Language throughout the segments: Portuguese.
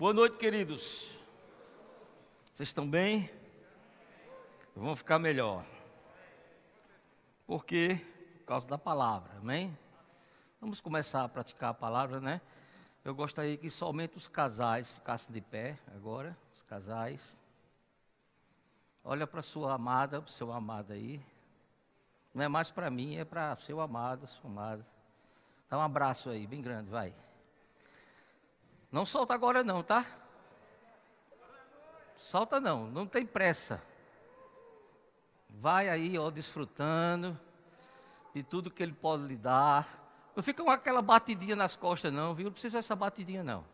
Boa noite, queridos. Vocês estão bem? Vão ficar melhor. Por quê? Por causa da palavra, amém? Vamos começar a praticar a palavra, né? Eu gostaria que somente os casais ficassem de pé agora, os casais. Olha para sua amada, para o seu amado aí. Não é mais para mim, é para seu amado, sua amada. Dá um abraço aí, bem grande, vai. Não solta agora não, tá? Solta não, não tem pressa. Vai aí, ó, desfrutando de tudo que ele pode lhe dar. Não fica com aquela batidinha nas costas não, viu? Não precisa dessa batidinha não.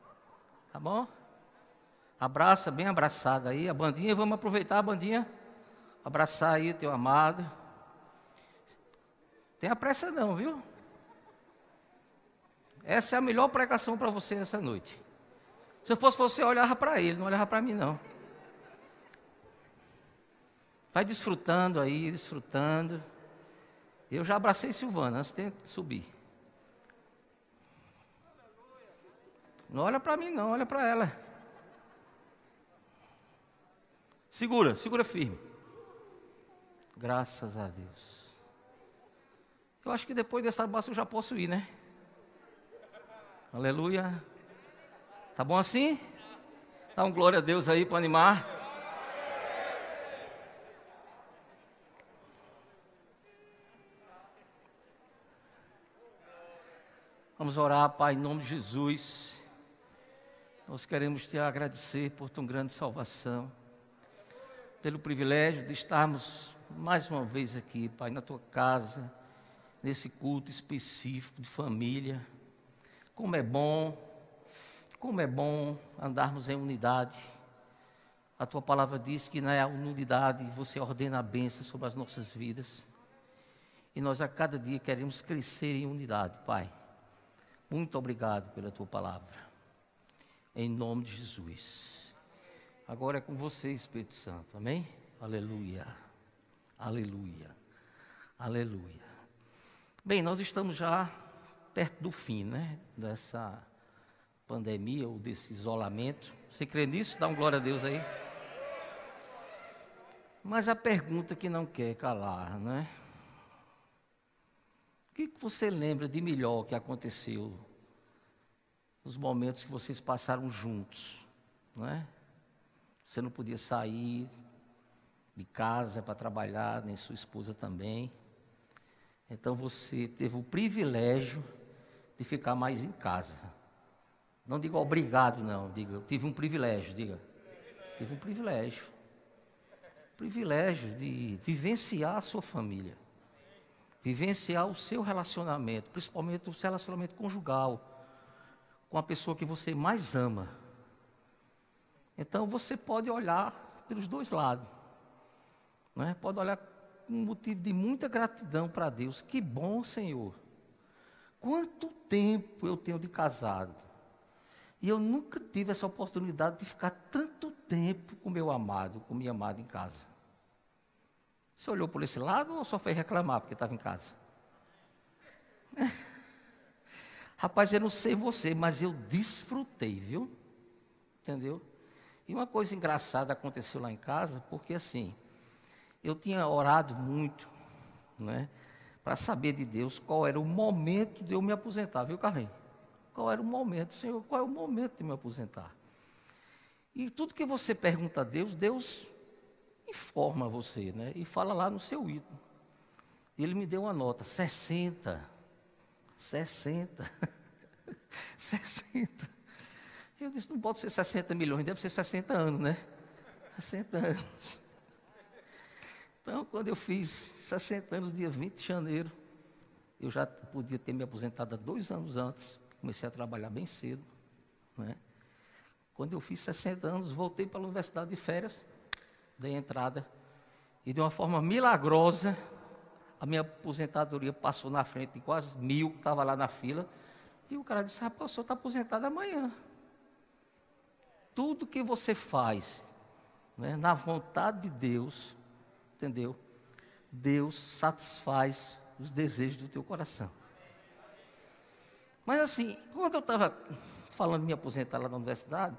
Tá bom? Abraça, bem abraçada aí, a bandinha, vamos aproveitar a bandinha. Abraçar aí teu amado. Tenha pressa não, viu? Essa é a melhor pregação para você essa noite. Se eu fosse você, olhava para ele, não olhava para mim, não. Vai desfrutando aí, desfrutando. Eu já abracei Silvana antes de subir. Não olha para mim, não, olha para ela. Segura, segura firme. Graças a Deus. Eu acho que depois dessa abraço eu já posso ir, né? Aleluia. Tá bom assim? Dá um glória a Deus aí para animar. Vamos orar, Pai, em nome de Jesus. Nós queremos te agradecer por tão grande salvação, pelo privilégio de estarmos mais uma vez aqui, Pai, na tua casa, nesse culto específico de família. Como é bom como é bom andarmos em unidade. A tua palavra diz que na unidade você ordena a bênção sobre as nossas vidas. E nós a cada dia queremos crescer em unidade, Pai. Muito obrigado pela tua palavra. Em nome de Jesus. Agora é com você, Espírito Santo. Amém? Aleluia. Aleluia. Aleluia. Bem, nós estamos já perto do fim, né? Dessa pandemia ou desse isolamento. Você crê nisso? Dá um glória a Deus aí. Mas a pergunta que não quer calar, né? O que você lembra de melhor que aconteceu nos momentos que vocês passaram juntos, não é? Você não podia sair de casa para trabalhar, nem sua esposa também. Então você teve o privilégio de ficar mais em casa. Não diga obrigado, não. Diga, tive um privilégio, diga. Tive um privilégio. Privilégio de vivenciar a sua família. Vivenciar o seu relacionamento, principalmente o seu relacionamento conjugal, com a pessoa que você mais ama. Então você pode olhar pelos dois lados. Né? Pode olhar com motivo de muita gratidão para Deus. Que bom, Senhor. Quanto tempo eu tenho de casado? E eu nunca tive essa oportunidade de ficar tanto tempo com meu amado, com minha amada em casa. Você olhou por esse lado ou só foi reclamar porque estava em casa? Rapaz, eu não sei você, mas eu desfrutei, viu? Entendeu? E uma coisa engraçada aconteceu lá em casa, porque assim, eu tinha orado muito, né? Para saber de Deus qual era o momento de eu me aposentar, viu, Carlinhos? Qual era o momento, Senhor, qual é o momento de me aposentar? E tudo que você pergunta a Deus, Deus informa você, né? E fala lá no seu. E ele me deu uma nota, 60. 60. 60. Eu disse, não pode ser 60 milhões, deve ser 60 anos, né? 60 anos. Então, quando eu fiz 60 anos, dia 20 de janeiro, eu já podia ter me aposentado há dois anos antes. Comecei a trabalhar bem cedo. Né? Quando eu fiz 60 anos, voltei para a universidade de férias, dei entrada, e de uma forma milagrosa, a minha aposentadoria passou na frente de quase mil que estava lá na fila. E o cara disse: Rapaz, o senhor está aposentado amanhã. Tudo que você faz né, na vontade de Deus, entendeu? Deus satisfaz os desejos do teu coração. Mas assim, quando eu estava falando de me aposentar lá na universidade,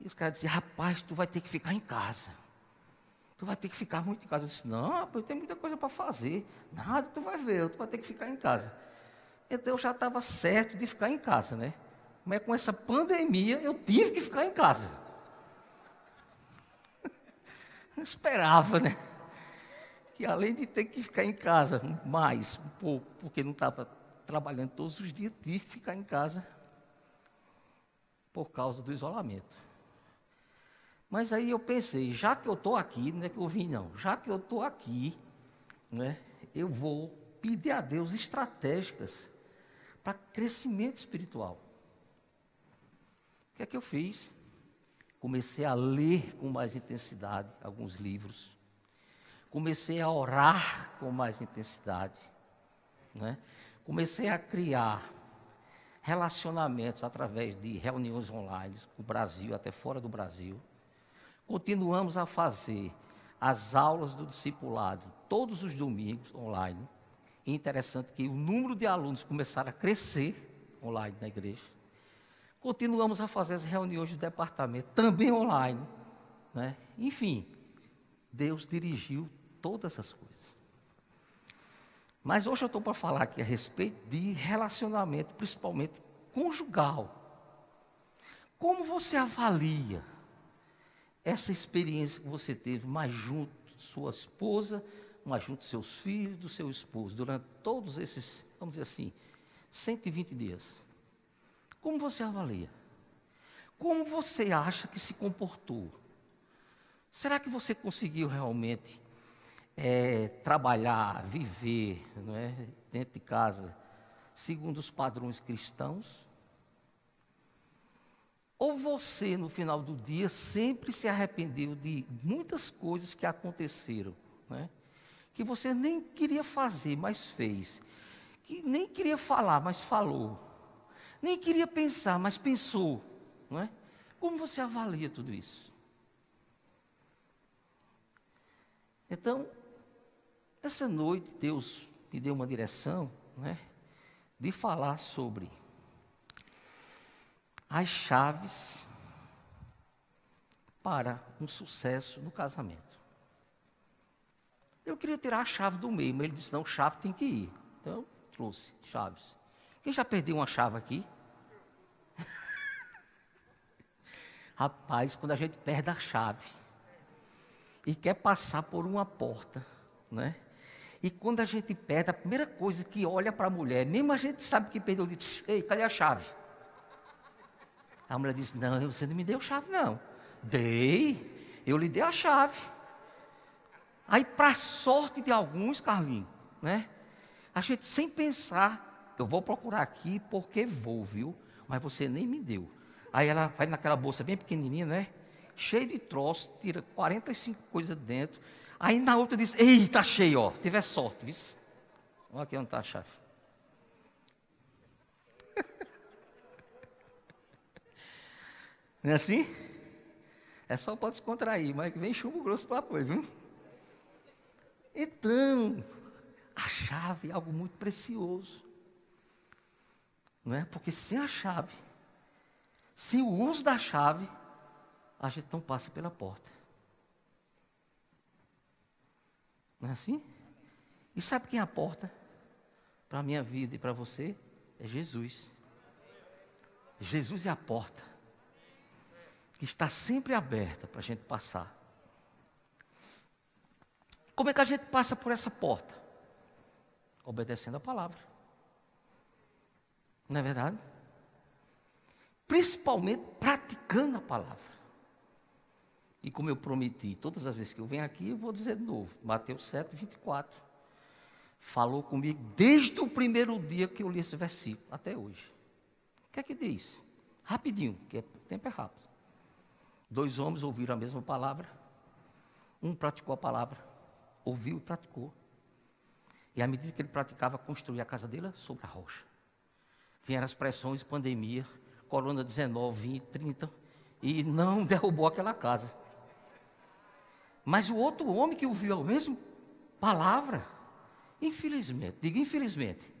E os caras diziam, rapaz, tu vai ter que ficar em casa. Tu vai ter que ficar muito em casa. Eu disse, não, rapaz, eu tenho muita coisa para fazer. Nada, tu vai ver, tu vai ter que ficar em casa. Então eu já estava certo de ficar em casa, né? Mas com essa pandemia eu tive que ficar em casa. Eu esperava, né? Que além de ter que ficar em casa mais um pouco, porque não estava trabalhando todos os dias, tive que ficar em casa por causa do isolamento. Mas aí eu pensei, já que eu estou aqui, não é que eu vim não, já que eu estou aqui, né, eu vou pedir a Deus estratégicas para crescimento espiritual. O que é que eu fiz? Comecei a ler com mais intensidade alguns livros. Comecei a orar com mais intensidade. Né? Comecei a criar relacionamentos através de reuniões online, no Brasil, até fora do Brasil. Continuamos a fazer as aulas do discipulado todos os domingos online. E interessante que o número de alunos começaram a crescer online na igreja. Continuamos a fazer as reuniões de departamento também online. Né? Enfim, Deus dirigiu todas essas coisas. Mas hoje eu estou para falar aqui a respeito de relacionamento, principalmente conjugal. Como você avalia essa experiência que você teve mais junto de sua esposa, mais junto dos seus filhos, do seu esposo, durante todos esses, vamos dizer assim, 120 dias? Como você avalia? Como você acha que se comportou? Será que você conseguiu realmente é, trabalhar, viver não é, dentro de casa, segundo os padrões cristãos? Ou você, no final do dia, sempre se arrependeu de muitas coisas que aconteceram, né? que você nem queria fazer, mas fez, que nem queria falar, mas falou, nem queria pensar, mas pensou, não é? Como você avalia tudo isso? Então, essa noite, Deus me deu uma direção, né, de falar sobre as chaves para um sucesso no casamento. Eu queria tirar a chave do meio, mas ele disse: não, chave tem que ir. Então, eu trouxe chaves. Quem já perdeu uma chave aqui? Rapaz, quando a gente perde a chave e quer passar por uma porta, né? E quando a gente perde, a primeira coisa que olha para a mulher, mesmo a gente sabe que perdeu, diz, ei, cadê a chave? A mulher diz, não, você não me deu chave, não. Dei, eu lhe dei a chave. Aí, para sorte de alguns, Carlinhos, né? A gente sem pensar, eu vou procurar aqui porque vou, viu? Mas você nem me deu. Aí ela vai naquela bolsa bem pequenininha, né? Cheia de troços, tira 45 coisas dentro Aí na outra diz: Ei, tá cheio, ó. Tiver sorte, viu? Olha aqui onde está a chave. Não é assim? É só pode descontrair, mas vem chumbo grosso para apoio, viu? Então, a chave é algo muito precioso. Não é? Porque sem a chave, sem o uso da chave, a gente não passa pela porta. Não é assim? E sabe quem é a porta para a minha vida e para você? É Jesus. Jesus é a porta que está sempre aberta para a gente passar. Como é que a gente passa por essa porta? Obedecendo a palavra. Não é verdade? Principalmente praticando a palavra. E como eu prometi, todas as vezes que eu venho aqui, eu vou dizer de novo. Mateus 7, 24. Falou comigo desde o primeiro dia que eu li esse versículo, até hoje. O que é que diz? Rapidinho, que o tempo é rápido. Dois homens ouviram a mesma palavra. Um praticou a palavra, ouviu e praticou. E à medida que ele praticava, construía a casa dele sobre a rocha. Vieram as pressões, pandemia, corona 19, 20, 30, e não derrubou aquela casa. Mas o outro homem que ouviu a mesma palavra, infelizmente, diga infelizmente,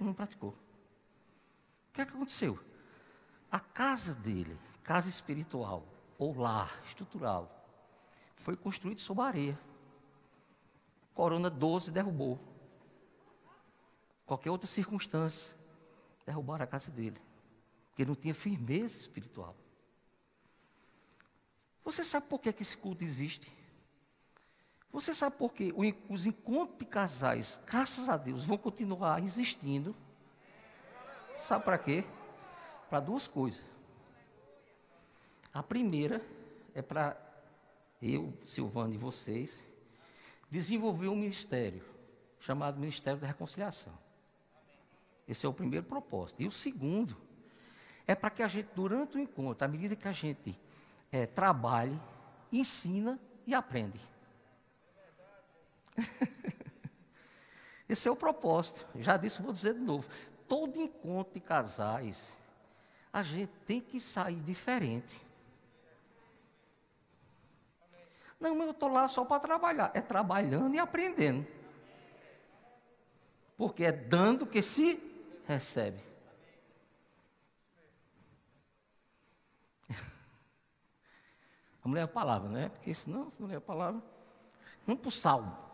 não praticou. O que, é que aconteceu? A casa dele, casa espiritual, ou lar estrutural foi construído sobre areia. Corona 12 derrubou. Qualquer outra circunstância, derrubaram a casa dele. Porque não tinha firmeza espiritual. Você sabe por que, que esse culto existe? Você sabe por que os encontros de casais, graças a Deus, vão continuar existindo? Sabe para quê? Para duas coisas. A primeira é para eu, Silvano e vocês desenvolver um ministério chamado Ministério da Reconciliação. Esse é o primeiro propósito. E o segundo é para que a gente, durante o encontro, à medida que a gente é, trabalhe, ensina e aprende. Esse é o propósito. Já disse, vou dizer de novo. Todo encontro de casais, a gente tem que sair diferente. Não, mas eu estou lá só para trabalhar. É trabalhando e aprendendo. Porque é dando que se recebe. Vamos ler a palavra, né? Porque senão, se não ler a palavra. Vamos para o salmo.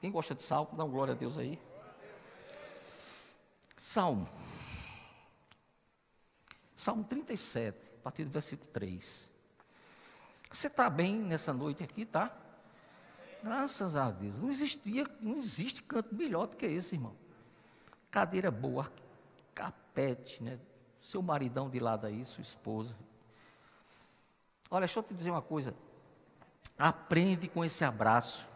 Quem gosta de salmo, dá uma glória a Deus aí. Salmo. Salmo 37, a partir do versículo 3. Você está bem nessa noite aqui, tá? Graças a Deus. Não existia, não existe canto melhor do que esse, irmão. Cadeira boa, capete, né? Seu maridão de lado aí, sua esposa. Olha, deixa eu te dizer uma coisa. Aprende com esse abraço.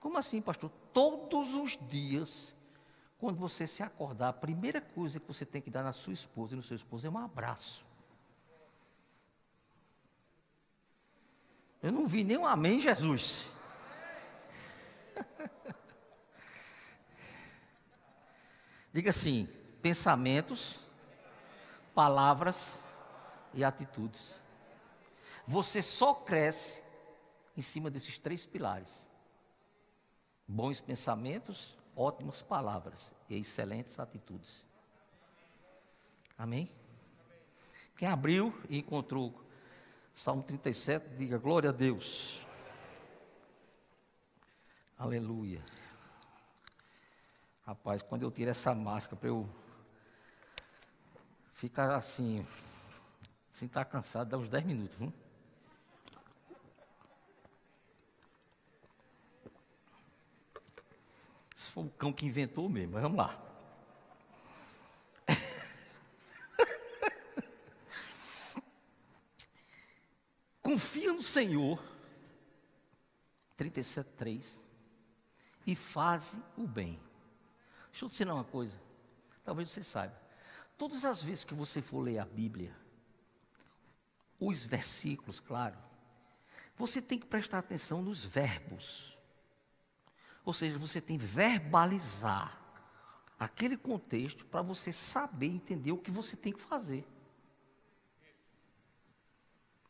Como assim, pastor? Todos os dias, quando você se acordar, a primeira coisa que você tem que dar na sua esposa e no seu esposo é um abraço. Eu não vi nenhum amém, Jesus. Diga assim: pensamentos, palavras e atitudes. Você só cresce em cima desses três pilares: bons pensamentos, ótimas palavras e excelentes atitudes. Amém? Quem abriu e encontrou Salmo 37, diga glória a Deus. Aleluia. Rapaz, quando eu tiro essa máscara para eu ficar assim, sem estar tá cansado, dá uns 10 minutos, viu? Foi o cão que inventou mesmo, mas vamos lá. Confia no Senhor, 37,3, e faz o bem. Deixa eu te ensinar uma coisa, talvez você saiba. Todas as vezes que você for ler a Bíblia, os versículos, claro, você tem que prestar atenção nos verbos. Ou seja, você tem que verbalizar aquele contexto para você saber entender o que você tem que fazer.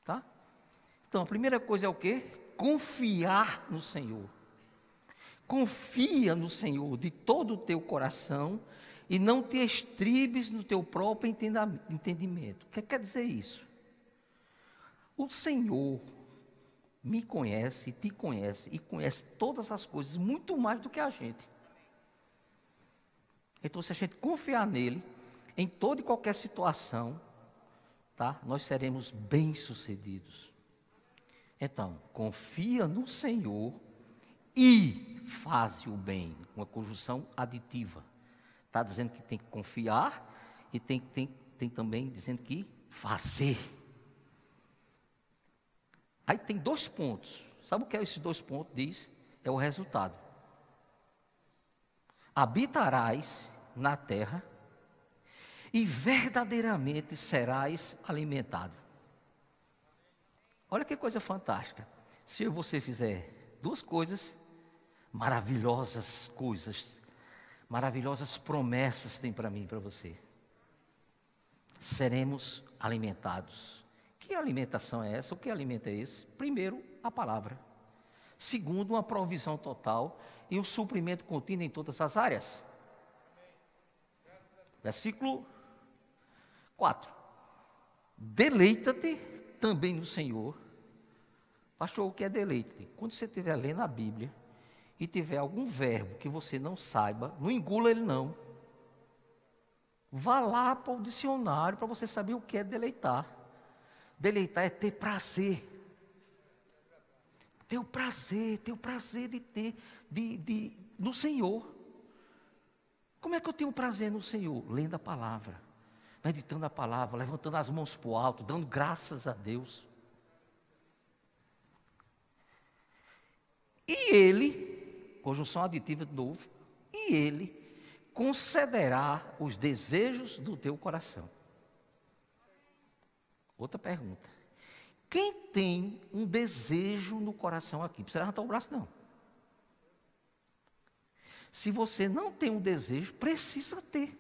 Tá? Então, a primeira coisa é o quê? Confiar no Senhor. Confia no Senhor de todo o teu coração e não te estribes no teu próprio entendimento. O que quer dizer isso? O Senhor me conhece, te conhece e conhece todas as coisas muito mais do que a gente. Então, se a gente confiar nele, em toda e qualquer situação, tá? Nós seremos bem-sucedidos. Então, confia no Senhor e faz o bem. Uma conjunção aditiva. Está dizendo que tem que confiar e tem, tem, tem também dizendo que fazer. Aí tem dois pontos. Sabe o que é esses dois pontos? Diz, é o resultado. Habitarás na terra e verdadeiramente serás alimentado. Olha que coisa fantástica. Se você fizer duas coisas, maravilhosas coisas, maravilhosas promessas tem para mim e para você. Seremos alimentados. Que alimentação é essa? O que alimento é esse? Primeiro, a palavra. Segundo, uma provisão total e um suprimento contínuo em todas as áreas. Versículo 4. Deleita-te também no Senhor. Pastor, o que é deleite? Quando você estiver lendo a Bíblia e tiver algum verbo que você não saiba, não engula ele não. Vá lá para o dicionário para você saber o que é deleitar. Deleitar é ter prazer. Ter o prazer, ter o prazer de ter de, de, no Senhor. Como é que eu tenho prazer no Senhor? Lendo a palavra, meditando a palavra, levantando as mãos para o alto, dando graças a Deus. E ele, conjunção aditiva de novo, e ele concederá os desejos do teu coração. Outra pergunta. Quem tem um desejo no coração aqui? Precisa levantar o braço, não. Se você não tem um desejo, precisa ter.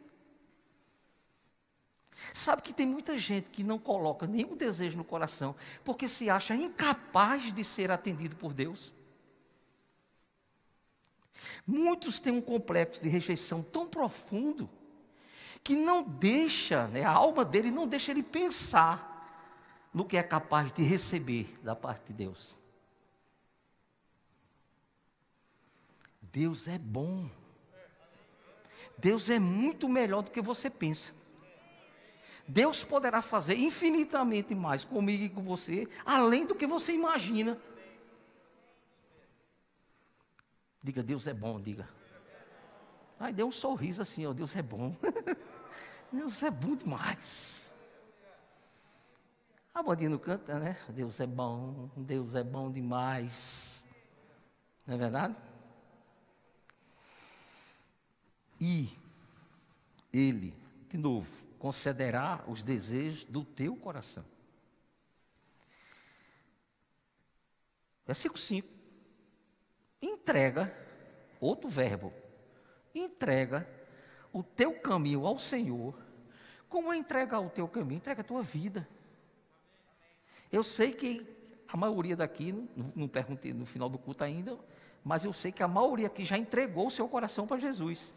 Sabe que tem muita gente que não coloca nenhum desejo no coração, porque se acha incapaz de ser atendido por Deus. Muitos têm um complexo de rejeição tão profundo que não deixa, né, a alma dele não deixa ele pensar no que é capaz de receber da parte de Deus. Deus é bom. Deus é muito melhor do que você pensa. Deus poderá fazer infinitamente mais comigo e com você, além do que você imagina. Diga, Deus é bom, diga. Aí deu um sorriso assim, ó, Deus é bom. Deus é bom demais. A bandinha não canta, né? Deus é bom, Deus é bom demais. Não é verdade? E Ele, de novo, concederá os desejos do teu coração. Versículo 5 entrega, outro verbo, entrega o teu caminho ao Senhor. Como entregar o teu caminho? Entrega a tua vida. Eu sei que a maioria daqui, não, perguntei no final do culto ainda, mas eu sei que a maioria aqui já entregou o seu coração para Jesus.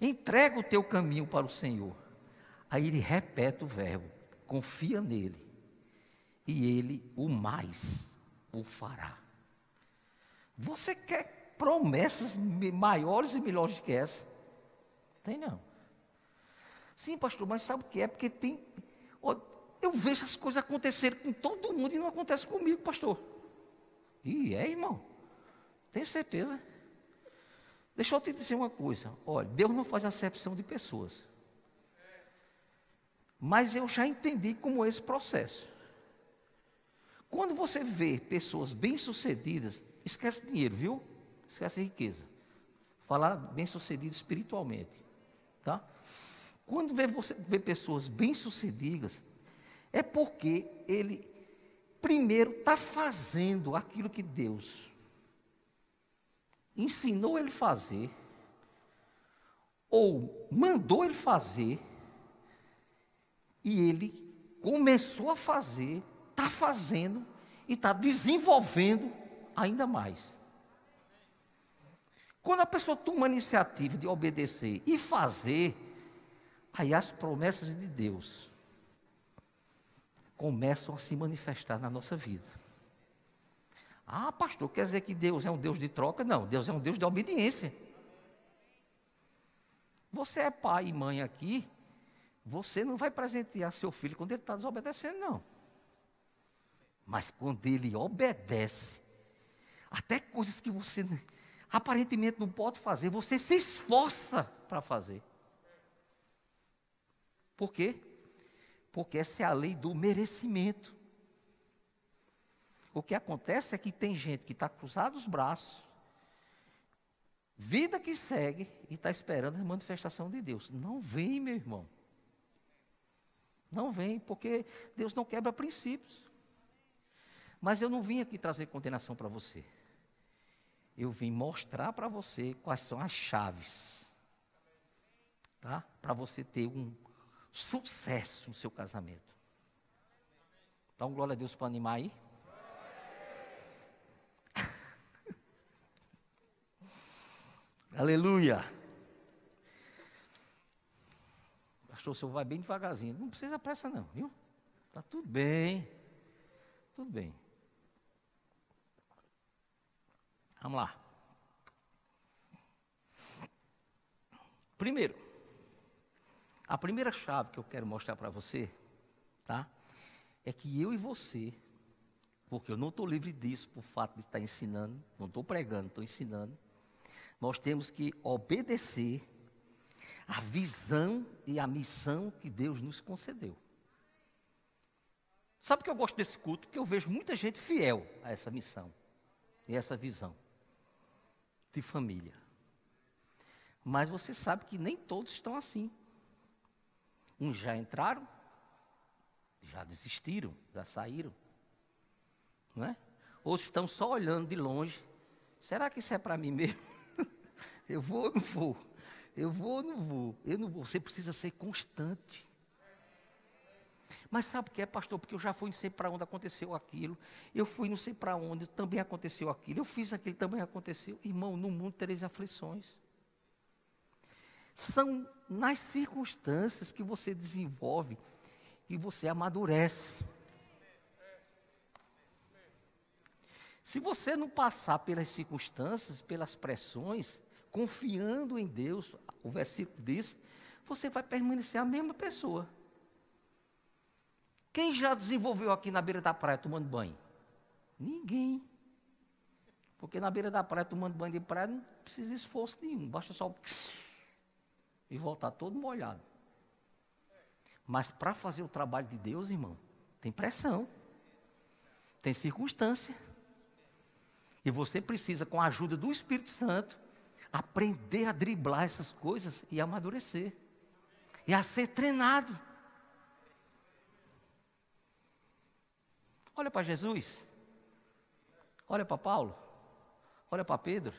Entrega o teu caminho para o Senhor. Aí ele repete o verbo: confia nele, e ele o mais o fará. Você quer promessas maiores e melhores que essa? Tem não. Sim, pastor, mas sabe o que é? Porque tem. Eu vejo as coisas acontecerem com todo mundo e não acontece comigo, pastor. E é, irmão. Tem certeza? Deixa eu te dizer uma coisa. Olha, Deus não faz acepção de pessoas. Mas eu já entendi como é esse processo. Quando você vê pessoas bem-sucedidas, esquece dinheiro, viu? Esquece riqueza. Falar bem-sucedido espiritualmente, tá? Quando vê você vê pessoas bem-sucedidas, é porque ele primeiro está fazendo aquilo que Deus ensinou ele fazer, ou mandou ele fazer, e ele começou a fazer está fazendo e está desenvolvendo ainda mais. Quando a pessoa toma a iniciativa de obedecer e fazer, aí as promessas de Deus começam a se manifestar na nossa vida. Ah, pastor, quer dizer que Deus é um Deus de troca? Não, Deus é um Deus de obediência. Você é pai e mãe aqui, você não vai presentear seu filho quando ele está desobedecendo, não. Mas quando ele obedece, até coisas que você aparentemente não pode fazer, você se esforça para fazer. Por quê? Porque essa é a lei do merecimento. O que acontece é que tem gente que está cruzado os braços, vida que segue e está esperando a manifestação de Deus. Não vem, meu irmão. Não vem, porque Deus não quebra princípios. Mas eu não vim aqui trazer condenação para você. Eu vim mostrar para você quais são as chaves. Tá? Para você ter um sucesso no seu casamento. Dá um glória a Deus para animar aí. Aleluia. Pastor, o senhor vai bem devagarzinho. Não precisa pressa, não, viu? Está tudo bem. Tudo bem. Vamos lá. Primeiro, a primeira chave que eu quero mostrar para você, tá? É que eu e você, porque eu não estou livre disso por fato de estar ensinando, não estou pregando, estou ensinando. Nós temos que obedecer a visão e a missão que Deus nos concedeu. Sabe que eu gosto desse culto? Porque eu vejo muita gente fiel a essa missão e essa visão de família. Mas você sabe que nem todos estão assim. Uns já entraram, já desistiram, já saíram. Não é? Outros estão só olhando de longe. Será que isso é para mim mesmo? eu vou ou não vou? Eu vou ou não vou? Eu não vou. Você precisa ser constante. Mas sabe o que é, pastor? Porque eu já fui não sei para onde aconteceu aquilo. Eu fui não sei para onde, também aconteceu aquilo. Eu fiz aquilo, também aconteceu. Irmão, no mundo tereis aflições. São nas circunstâncias que você desenvolve, que você amadurece. Se você não passar pelas circunstâncias, pelas pressões, confiando em Deus, o versículo diz, você vai permanecer a mesma pessoa. Quem já desenvolveu aqui na beira da praia tomando banho? Ninguém. Porque na beira da praia tomando banho de praia não precisa esforço nenhum, basta só e voltar todo molhado. Mas para fazer o trabalho de Deus, irmão, tem pressão, tem circunstância. E você precisa, com a ajuda do Espírito Santo, aprender a driblar essas coisas e amadurecer. E a ser treinado. Olha para Jesus. Olha para Paulo. Olha para Pedro.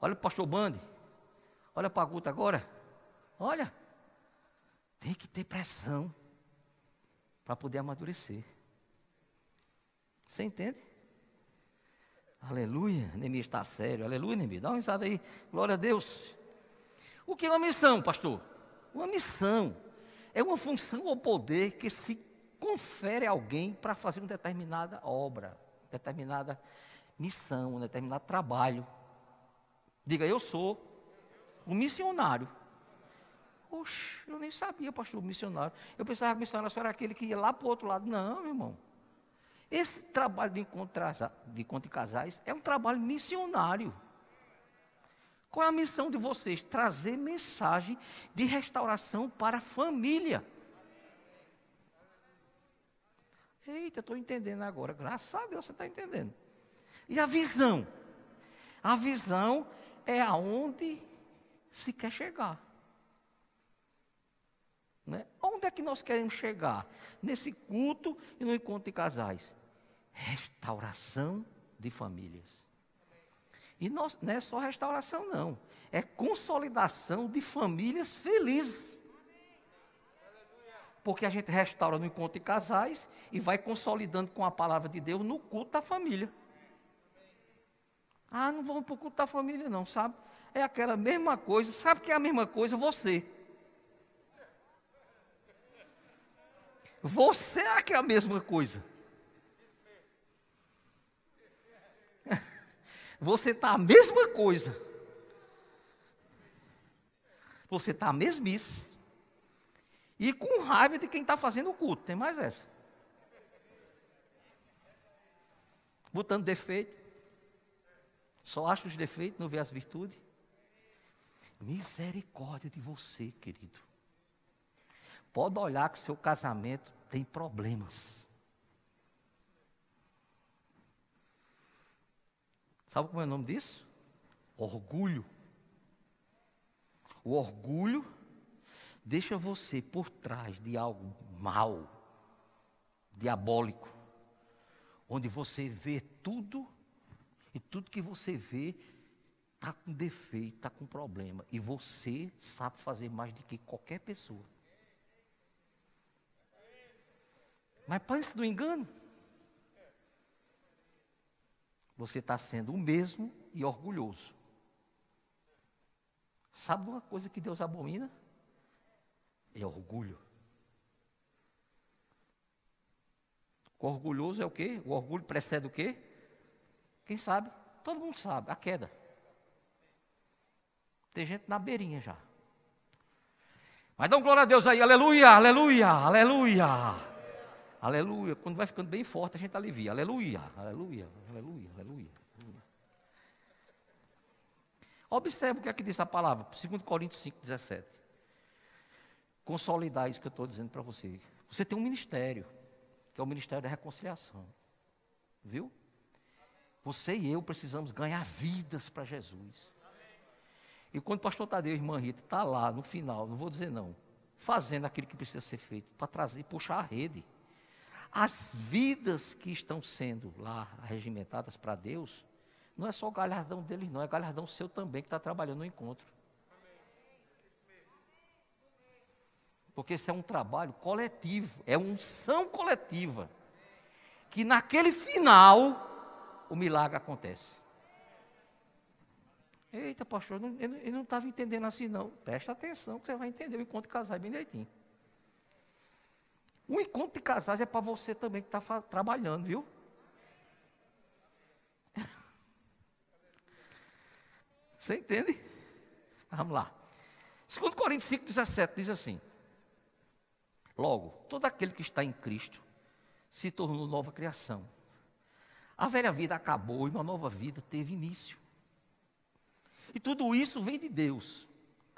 Olha para o pastor Bande. Olha para a Guta agora. Olha. Tem que ter pressão para poder amadurecer. Você entende? Aleluia. Neemias está sério. Aleluia, Neemias. Dá uma risada aí. Glória a Deus. O que é uma missão, pastor? Uma missão é uma função ou poder que se confere a alguém para fazer uma determinada obra, determinada missão, um determinado trabalho. Diga, eu sou um missionário. Oxe, eu nem sabia, pastor, missionário. Eu pensava que missionário só era aquele que ia lá para o outro lado. Não, meu irmão. Esse trabalho de encontro, de encontro de casais é um trabalho missionário. Qual é a missão de vocês? Trazer mensagem de restauração para a família. Eita, estou entendendo agora. Graças a Deus você está entendendo. E a visão? A visão é aonde se quer chegar. Né? Onde é que nós queremos chegar? Nesse culto e no encontro de casais. Restauração de famílias. E nós, não é só restauração, não. É consolidação de famílias felizes. Porque a gente restaura no encontro de casais e vai consolidando com a palavra de Deus no culto da família. Ah, não vamos para o culto da família, não, sabe? É aquela mesma coisa. Sabe que é a mesma coisa? Você. Você é que é a mesma coisa. Você está a mesma coisa. Você está a mesmice. E com raiva de quem está fazendo o culto. Tem mais essa. Botando defeito. Só acha os defeitos, não vê as virtudes. Misericórdia de você, querido. Pode olhar que seu casamento tem problemas. Sabe como é o nome disso? Orgulho. O orgulho deixa você por trás de algo mal, diabólico, onde você vê tudo e tudo que você vê está com defeito, está com problema. E você sabe fazer mais do que qualquer pessoa. Mas pense no engano. Você está sendo o mesmo e orgulhoso. Sabe uma coisa que Deus abomina? é orgulho. O orgulhoso é o quê? O orgulho precede o quê? Quem sabe? Todo mundo sabe, a queda. Tem gente na beirinha já. Mas um glória a Deus aí, aleluia, aleluia, aleluia. Aleluia. Quando vai ficando bem forte, a gente alivia. Aleluia, aleluia, aleluia, aleluia. Observe o que é que diz a palavra, 2 Coríntios 5, 17. Consolidar isso que eu estou dizendo para você. Você tem um ministério, que é o ministério da reconciliação. Viu? Você e eu precisamos ganhar vidas para Jesus. E quando o pastor Tadeu irmã Rita está lá no final, não vou dizer não, fazendo aquilo que precisa ser feito, para trazer, puxar a rede. As vidas que estão sendo lá regimentadas para Deus, não é só o galhardão deles, não, é galhardão seu também que está trabalhando no encontro. Porque esse é um trabalho coletivo, é unção coletiva. Que naquele final, o milagre acontece. Eita, pastor, ele não estava entendendo assim, não. Presta atenção que você vai entender o encontro de casais bem direitinho. O encontro de casais é para você também que está trabalhando, viu? Você entende? Vamos lá. Segundo Coríntios 5, 17, diz assim. Logo, todo aquele que está em Cristo se tornou nova criação. A velha vida acabou e uma nova vida teve início. E tudo isso vem de Deus,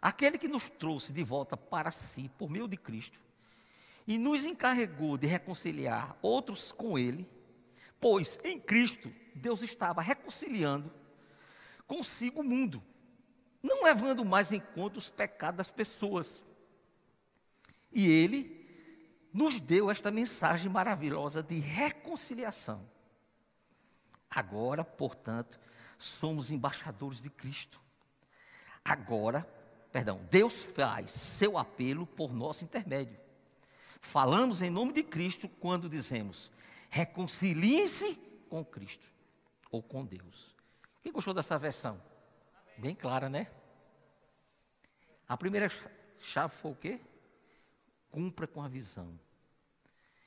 aquele que nos trouxe de volta para si por meio de Cristo e nos encarregou de reconciliar outros com Ele, pois em Cristo Deus estava reconciliando consigo o mundo, não levando mais em conta os pecados das pessoas. E Ele nos deu esta mensagem maravilhosa de reconciliação. Agora, portanto, somos embaixadores de Cristo. Agora, perdão, Deus faz seu apelo por nosso intermédio. Falamos em nome de Cristo quando dizemos: reconciliem-se com Cristo ou com Deus. Quem gostou dessa versão? Bem clara, né? A primeira chave foi o quê? Cumpra com a visão.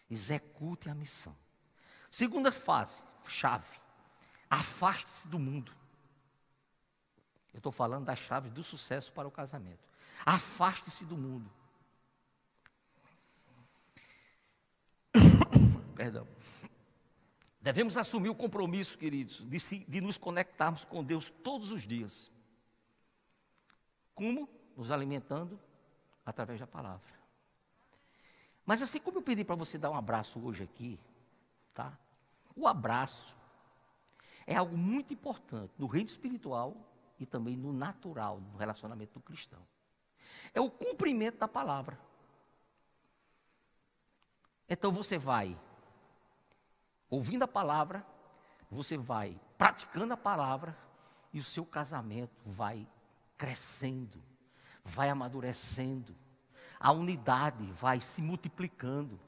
Execute a missão. Segunda fase, chave. Afaste-se do mundo. Eu estou falando das chaves do sucesso para o casamento. Afaste-se do mundo. Perdão. Devemos assumir o compromisso, queridos, de, se, de nos conectarmos com Deus todos os dias. Como? Nos alimentando através da palavra. Mas assim como eu pedi para você dar um abraço hoje aqui, tá? O abraço é algo muito importante no reino espiritual e também no natural, no relacionamento do cristão. É o cumprimento da palavra. Então você vai ouvindo a palavra, você vai praticando a palavra e o seu casamento vai crescendo, vai amadurecendo, a unidade vai se multiplicando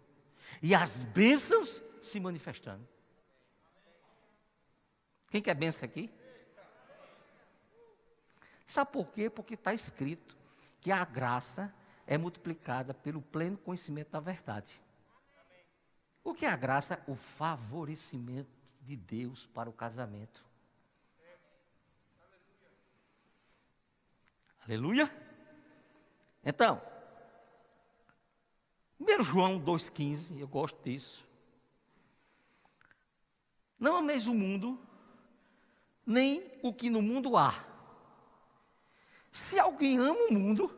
e as bênçãos se manifestando. Quem quer bênção aqui? Sabe por quê? Porque está escrito que a graça é multiplicada pelo pleno conhecimento da verdade. O que é a graça? O favorecimento de Deus para o casamento. Aleluia. Então, 1 João 2,15, eu gosto disso. Não ameis o mundo, nem o que no mundo há. Se alguém ama o mundo,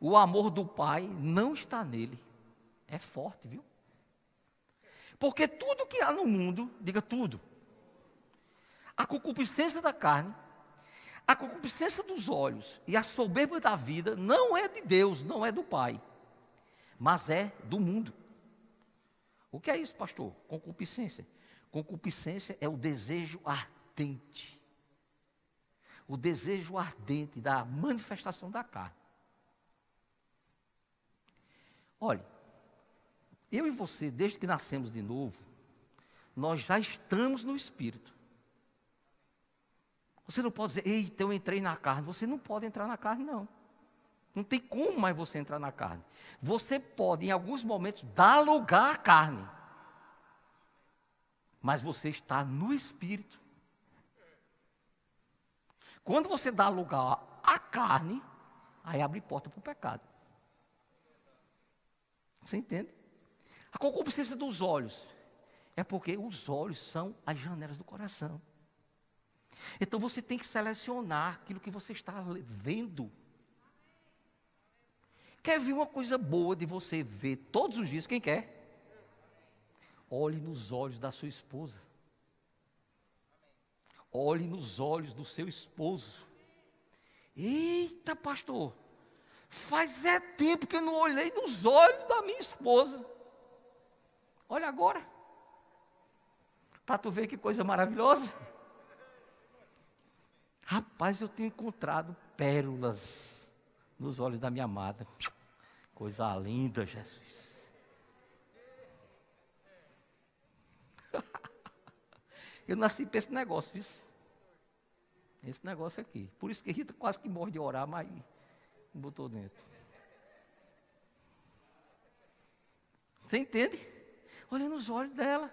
o amor do Pai não está nele. É forte, viu? Porque tudo que há no mundo, diga tudo, a concupiscência da carne, a concupiscência dos olhos e a soberba da vida não é de Deus, não é do Pai, mas é do mundo. O que é isso, pastor? Concupiscência. Concupiscência é o desejo ardente o desejo ardente da manifestação da carne. Olha, eu e você, desde que nascemos de novo, nós já estamos no Espírito. Você não pode dizer, eita, eu entrei na carne. Você não pode entrar na carne, não. Não tem como mais você entrar na carne. Você pode, em alguns momentos, dar lugar à carne. Mas você está no espírito. Quando você dá lugar à carne, aí abre porta para o pecado. Você entende? A concupiscência dos olhos é porque os olhos são as janelas do coração. Então você tem que selecionar aquilo que você está vendo. Quer ver uma coisa boa de você ver todos os dias? Quem quer? Olhe nos olhos da sua esposa. Olhe nos olhos do seu esposo. Eita, pastor, faz é tempo que eu não olhei nos olhos da minha esposa. Olha agora. Para tu ver que coisa maravilhosa. Rapaz, eu tenho encontrado pérolas nos olhos da minha amada. Coisa linda, Jesus. Eu nasci para esse negócio, viu? Esse negócio aqui. Por isso que Rita quase que morre de orar, mas botou dentro. Você entende? Olha nos olhos dela.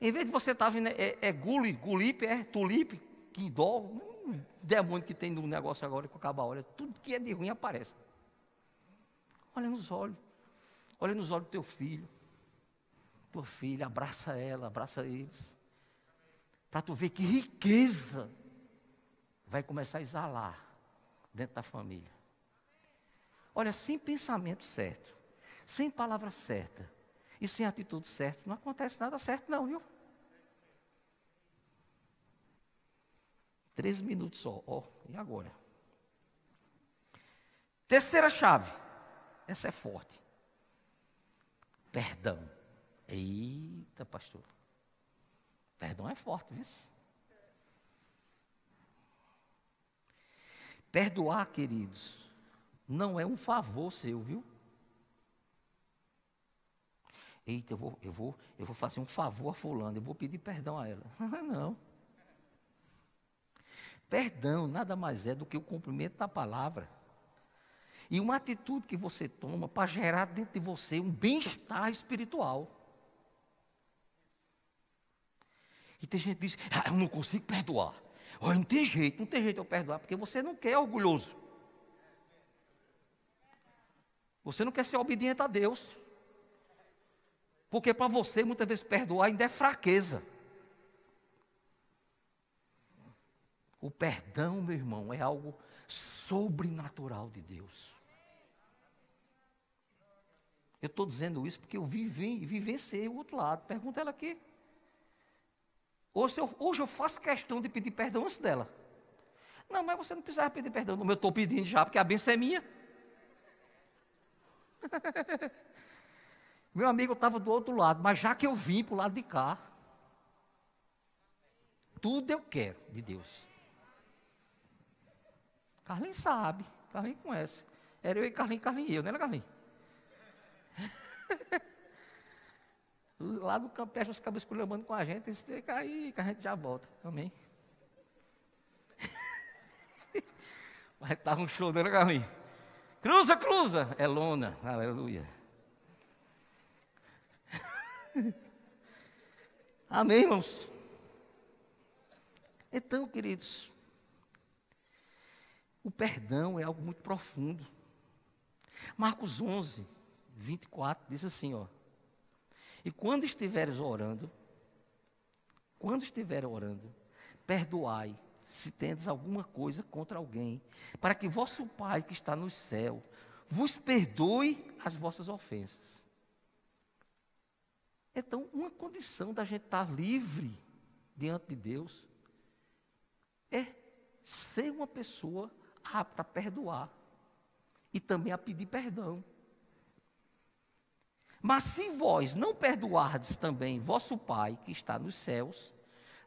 Em vez de você estar tá vendo, é, é guli, gulipe, é tulipe, quindó, um demônio que tem no negócio agora com acaba olha, tudo que é de ruim aparece. Olha nos olhos. Olha nos olhos do teu filho, tua filha, abraça ela, abraça eles. Para tu ver que riqueza vai começar a exalar dentro da família. Olha, sem pensamento certo, sem palavra certa e sem atitude certa, não acontece nada certo, não, viu? Três minutos só, ó, e agora? Terceira chave, essa é forte. Perdão. Eita, pastor. Perdão é forte, viu? Perdoar, queridos, não é um favor seu, viu? Eita, eu vou, eu vou, eu vou fazer um favor a fulano, eu vou pedir perdão a ela. não. Perdão nada mais é do que o cumprimento da palavra. E uma atitude que você toma para gerar dentro de você um bem-estar espiritual. E tem gente que diz, ah, eu não consigo perdoar. Oh, não tem jeito, não tem jeito eu perdoar, porque você não quer orgulhoso. Você não quer ser obediente a Deus. Porque para você, muitas vezes, perdoar ainda é fraqueza. O perdão, meu irmão, é algo sobrenatural de Deus. Eu estou dizendo isso porque eu vivi, vivenciei o outro lado. Pergunta ela aqui. Hoje eu, hoje eu faço questão de pedir perdão antes dela. Não, mas você não precisa pedir perdão. Não, eu estou pedindo já, porque a bênção é minha. Meu amigo estava do outro lado, mas já que eu vim para o lado de cá, tudo eu quero de Deus. Carlinhos sabe, Carlinhos conhece. Era eu e Carlinhos, Carlinhos e eu, não era Carlinhos? Lá no campestre, os cabos esculhambando com a gente, eles têm que cair, que a gente já volta. Amém? Mas estava um show dele, Carlinhos. Cruza, cruza. É lona. Aleluia. Amém, irmãos? Então, queridos, o perdão é algo muito profundo. Marcos 11, 24 diz assim, ó. E quando estiveres orando, quando estiver orando, perdoai se tendes alguma coisa contra alguém, para que vosso Pai que está no céu vos perdoe as vossas ofensas. Então, uma condição da gente estar livre diante de Deus é ser uma pessoa apta a perdoar e também a pedir perdão. Mas se vós não perdoardes também vosso Pai que está nos céus,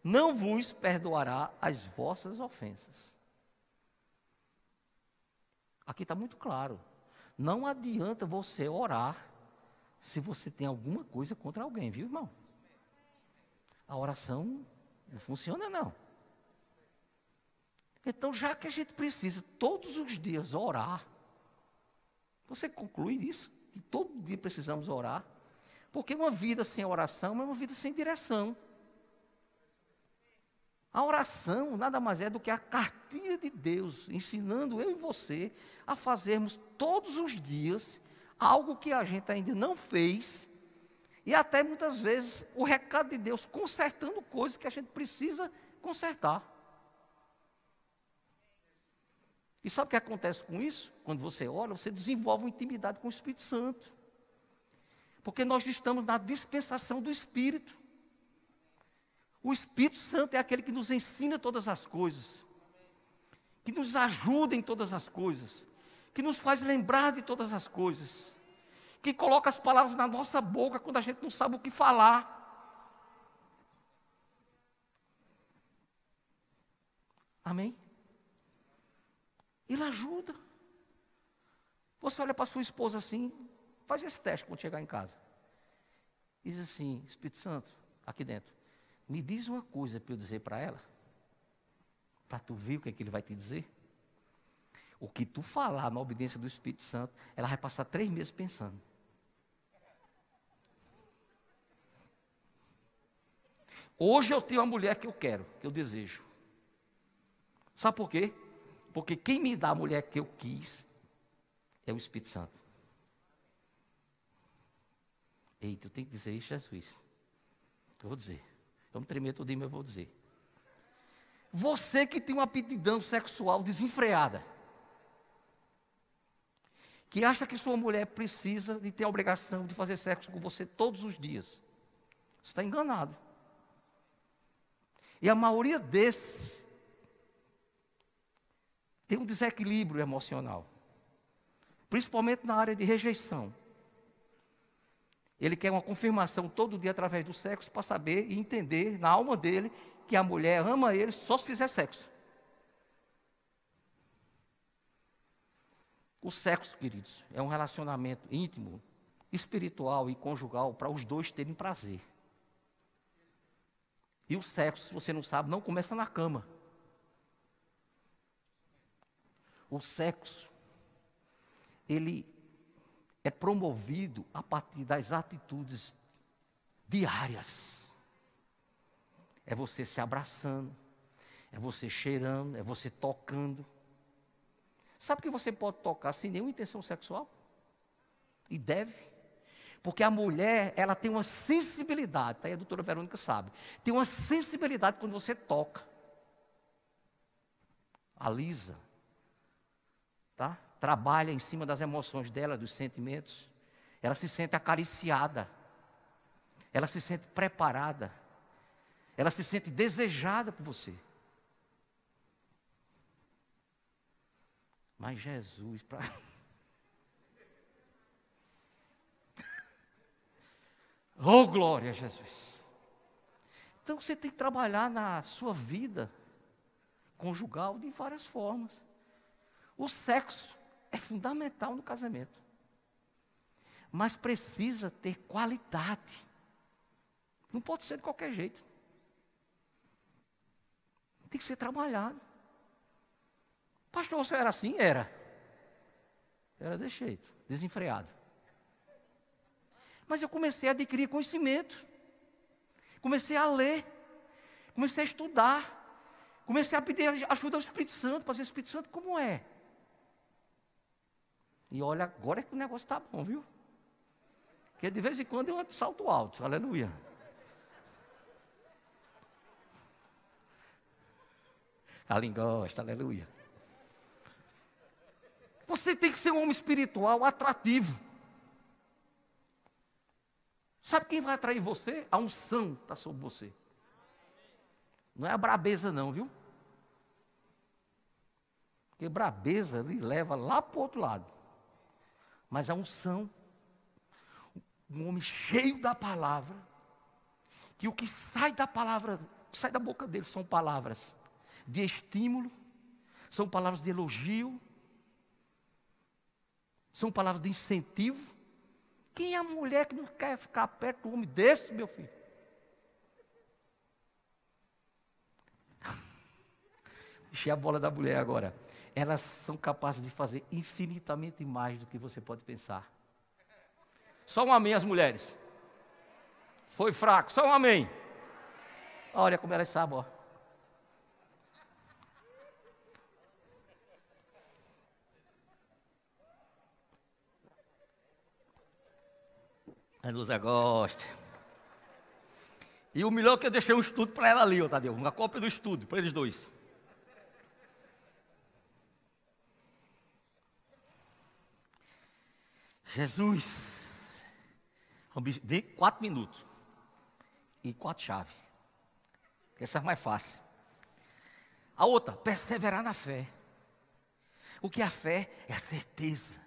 não vos perdoará as vossas ofensas. Aqui está muito claro. Não adianta você orar se você tem alguma coisa contra alguém, viu, irmão? A oração não funciona, não. Então, já que a gente precisa todos os dias orar, Você conclui isso? Que todo dia precisamos orar? Porque uma vida sem oração é uma vida sem direção. A oração nada mais é do que a cartilha de Deus, ensinando eu e você a fazermos todos os dias algo que a gente ainda não fez, e até muitas vezes o recado de Deus consertando coisas que a gente precisa consertar. E sabe o que acontece com isso? Quando você ora, você desenvolve uma intimidade com o Espírito Santo. Porque nós estamos na dispensação do Espírito. O Espírito Santo é aquele que nos ensina todas as coisas, que nos ajuda em todas as coisas, que nos faz lembrar de todas as coisas, que coloca as palavras na nossa boca quando a gente não sabe o que falar. Amém? Ele ajuda. Você olha para sua esposa assim, faz esse teste quando chegar em casa. Diz assim: Espírito Santo, aqui dentro, me diz uma coisa para eu dizer para ela, para tu ver o que, é que ele vai te dizer. O que tu falar na obediência do Espírito Santo, ela vai passar três meses pensando. Hoje eu tenho uma mulher que eu quero, que eu desejo. Sabe por quê? Porque quem me dá a mulher que eu quis é o Espírito Santo. Eita, eu tenho que dizer isso, Jesus. Eu vou dizer. Eu me tremer todo dia, mas eu vou dizer. Você que tem uma aptidão sexual desenfreada, que acha que sua mulher precisa de ter a obrigação de fazer sexo com você todos os dias, está enganado. E a maioria desses tem um desequilíbrio emocional, principalmente na área de rejeição. Ele quer uma confirmação todo dia através do sexo para saber e entender na alma dele que a mulher ama ele só se fizer sexo. O sexo, queridos, é um relacionamento íntimo, espiritual e conjugal para os dois terem prazer. E o sexo, se você não sabe, não começa na cama. O sexo, ele é promovido a partir das atitudes diárias. É você se abraçando, é você cheirando, é você tocando. Sabe que você pode tocar sem nenhuma intenção sexual? E deve. Porque a mulher, ela tem uma sensibilidade, tá aí a doutora Verônica sabe. Tem uma sensibilidade quando você toca. A Lisa, tá? Trabalha em cima das emoções dela, dos sentimentos. Ela se sente acariciada. Ela se sente preparada. Ela se sente desejada por você. Mas Jesus, para Oh, glória a Jesus. Então você tem que trabalhar na sua vida conjugal de várias formas. O sexo é fundamental no casamento. Mas precisa ter qualidade. Não pode ser de qualquer jeito. Tem que ser trabalhado. Pastor, você era assim? Era. Era desse jeito, desenfreado. Mas eu comecei a adquirir conhecimento. Comecei a ler. Comecei a estudar. Comecei a pedir ajuda ao Espírito Santo, para dizer, Espírito Santo, como é? E olha, agora é que o negócio está bom, viu? Porque de vez em quando eu salto alto, aleluia. Aline gosta, aleluia. Você tem que ser um homem espiritual atrativo. Sabe quem vai atrair você? A unção está sobre você. Não é a brabeza, não, viu? Porque brabeza lhe leva lá para o outro lado. Mas a unção, um homem cheio da palavra, que o que sai da palavra, sai da boca dele são palavras de estímulo, são palavras de elogio, são palavras de incentivo. Quem é a mulher que não quer ficar perto um homem desse, meu filho? Encher a bola da mulher agora. elas são capazes de fazer infinitamente mais do que você pode pensar. Só um amém as mulheres. Foi fraco, só um amém. Olha como elas sabem, ó. A Luza gosta. E o melhor é que eu deixei um estudo para ela ali, ó, Tadeu. Uma cópia do estudo, para eles dois. Jesus. Vem quatro minutos. E quatro chaves. Essa é mais fácil. A outra, perseverar na fé. O que é a fé? É a certeza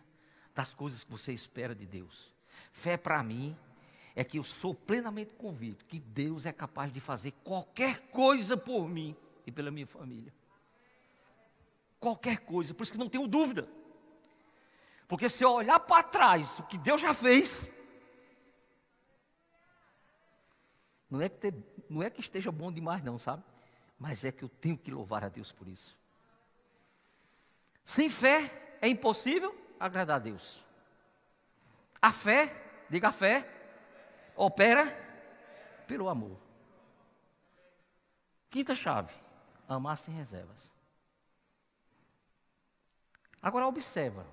das coisas que você espera de Deus. Fé para mim é que eu sou plenamente convicto que Deus é capaz de fazer qualquer coisa por mim e pela minha família. Qualquer coisa, por isso que não tenho dúvida. Porque se eu olhar para trás o que Deus já fez, não é, que não é que esteja bom demais, não, sabe? Mas é que eu tenho que louvar a Deus por isso. Sem fé é impossível agradar a Deus. A fé, diga a fé, opera pelo amor. Quinta chave: amar sem reservas. Agora observa.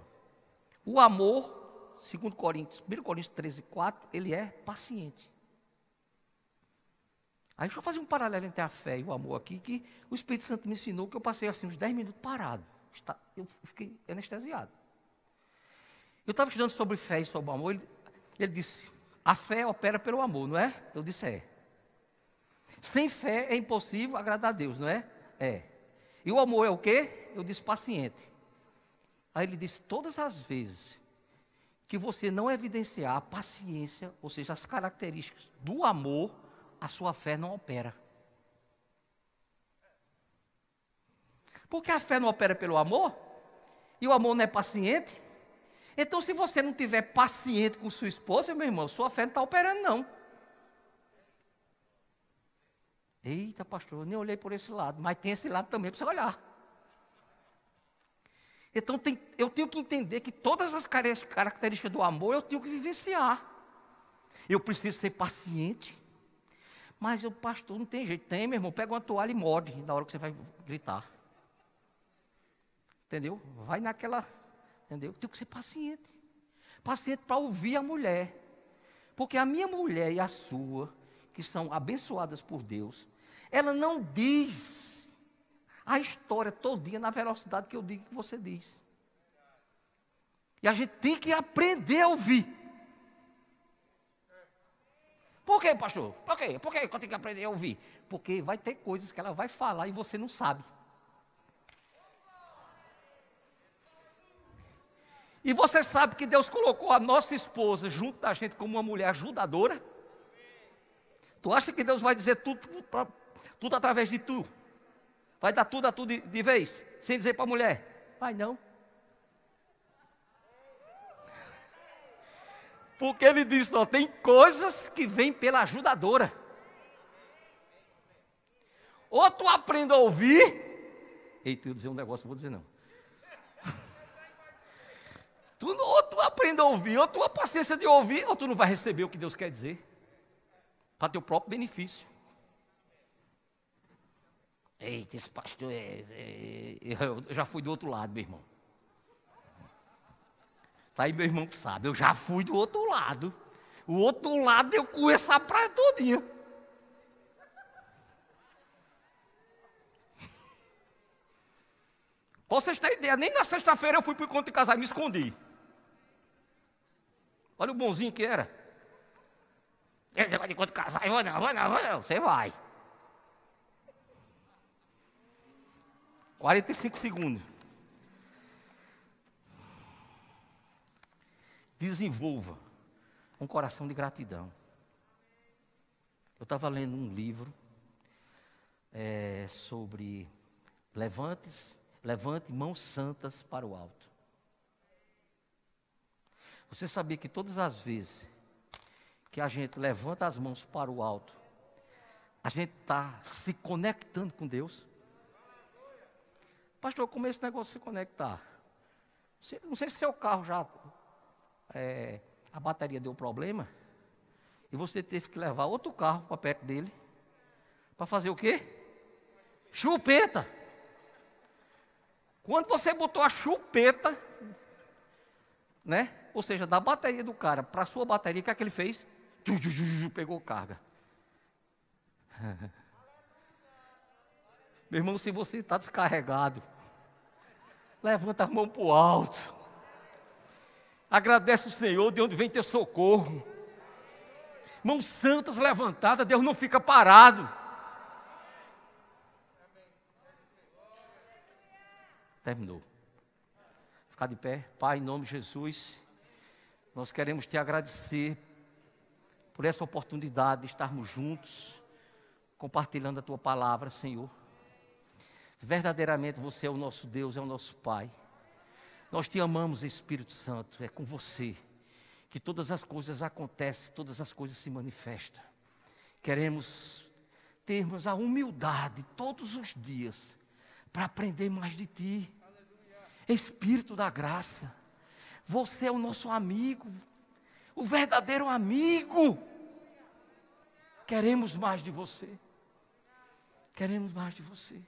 O amor, segundo Coríntios, 1 Coríntios 13, 4, ele é paciente. Aí deixa eu fazer um paralelo entre a fé e o amor aqui, que o Espírito Santo me ensinou que eu passei assim uns 10 minutos parado. Eu fiquei anestesiado. Eu estava estudando sobre fé e sobre amor, ele, ele disse, a fé opera pelo amor, não é? Eu disse é. Sem fé é impossível agradar a Deus, não é? É. E o amor é o quê? Eu disse paciente. Aí ele disse: todas as vezes que você não evidenciar a paciência, ou seja, as características do amor, a sua fé não opera. Porque a fé não opera pelo amor, e o amor não é paciente, então, se você não tiver paciente com sua esposa, meu irmão, sua fé não está operando, não. Eita, pastor, eu nem olhei por esse lado, mas tem esse lado também para você olhar. Então, tem, eu tenho que entender que todas as características do amor eu tenho que vivenciar. Eu preciso ser paciente. Mas o pastor não tem jeito. Tem, meu irmão, pega uma toalha e morde na hora que você vai gritar. Entendeu? Vai naquela Entendeu? Tenho que ser paciente. Paciente para ouvir a mulher. Porque a minha mulher e a sua, que são abençoadas por Deus, ela não diz a história todinha na velocidade que eu digo que você diz. E a gente tem que aprender a ouvir. Por quê, pastor? Por quê? Por que eu tenho que aprender a ouvir? Porque vai ter coisas que ela vai falar e você não sabe. E você sabe que Deus colocou a nossa esposa junto da gente como uma mulher ajudadora? Tu acha que Deus vai dizer tudo, pra, tudo através de tu? Vai dar tudo a tudo de, de vez, sem dizer para a mulher? Vai não. Porque ele disse, ó, tem coisas que vêm pela ajudadora. Ou tu aprende a ouvir. Eita, eu dizer um negócio, não vou dizer não. Tu, ou tu aprende a ouvir, ou tu a paciência de ouvir, ou tu não vai receber o que Deus quer dizer. Para teu próprio benefício. Eita, esse pastor é, é, Eu já fui do outro lado, meu irmão. Tá aí meu irmão que sabe, eu já fui do outro lado. O outro lado eu conheço a praia todinha. Pra vocês terem ideia, nem na sexta-feira eu fui para o encontro de casar e me escondi. Olha o bonzinho que era. Esse negócio de quando casar, eu vou não, vou não, vou não. Você vai. 45 segundos. Desenvolva um coração de gratidão. Eu estava lendo um livro é, sobre levantes, levante mãos santas para o alto. Você sabia que todas as vezes que a gente levanta as mãos para o alto, a gente está se conectando com Deus? Pastor, como esse negócio se conectar? Não sei se seu carro já. É, a bateria deu problema. E você teve que levar outro carro para perto dele. Para fazer o quê? Chupeta. Quando você botou a chupeta, né? Ou seja, da bateria do cara para a sua bateria, o que é que ele fez? Pegou carga. Meu irmão, se você está descarregado, levanta a mão para o alto. Agradece o Senhor de onde vem teu socorro. Mãos santas levantadas, Deus não fica parado. Terminou. Ficar de pé. Pai, em nome de Jesus, nós queremos te agradecer por essa oportunidade de estarmos juntos, compartilhando a tua palavra, Senhor. Verdadeiramente você é o nosso Deus, é o nosso Pai. Nós te amamos, Espírito Santo, é com você que todas as coisas acontecem, todas as coisas se manifestam. Queremos termos a humildade todos os dias para aprender mais de Ti. Espírito da graça, você é o nosso amigo, o verdadeiro amigo. Queremos mais de você. Queremos mais de você.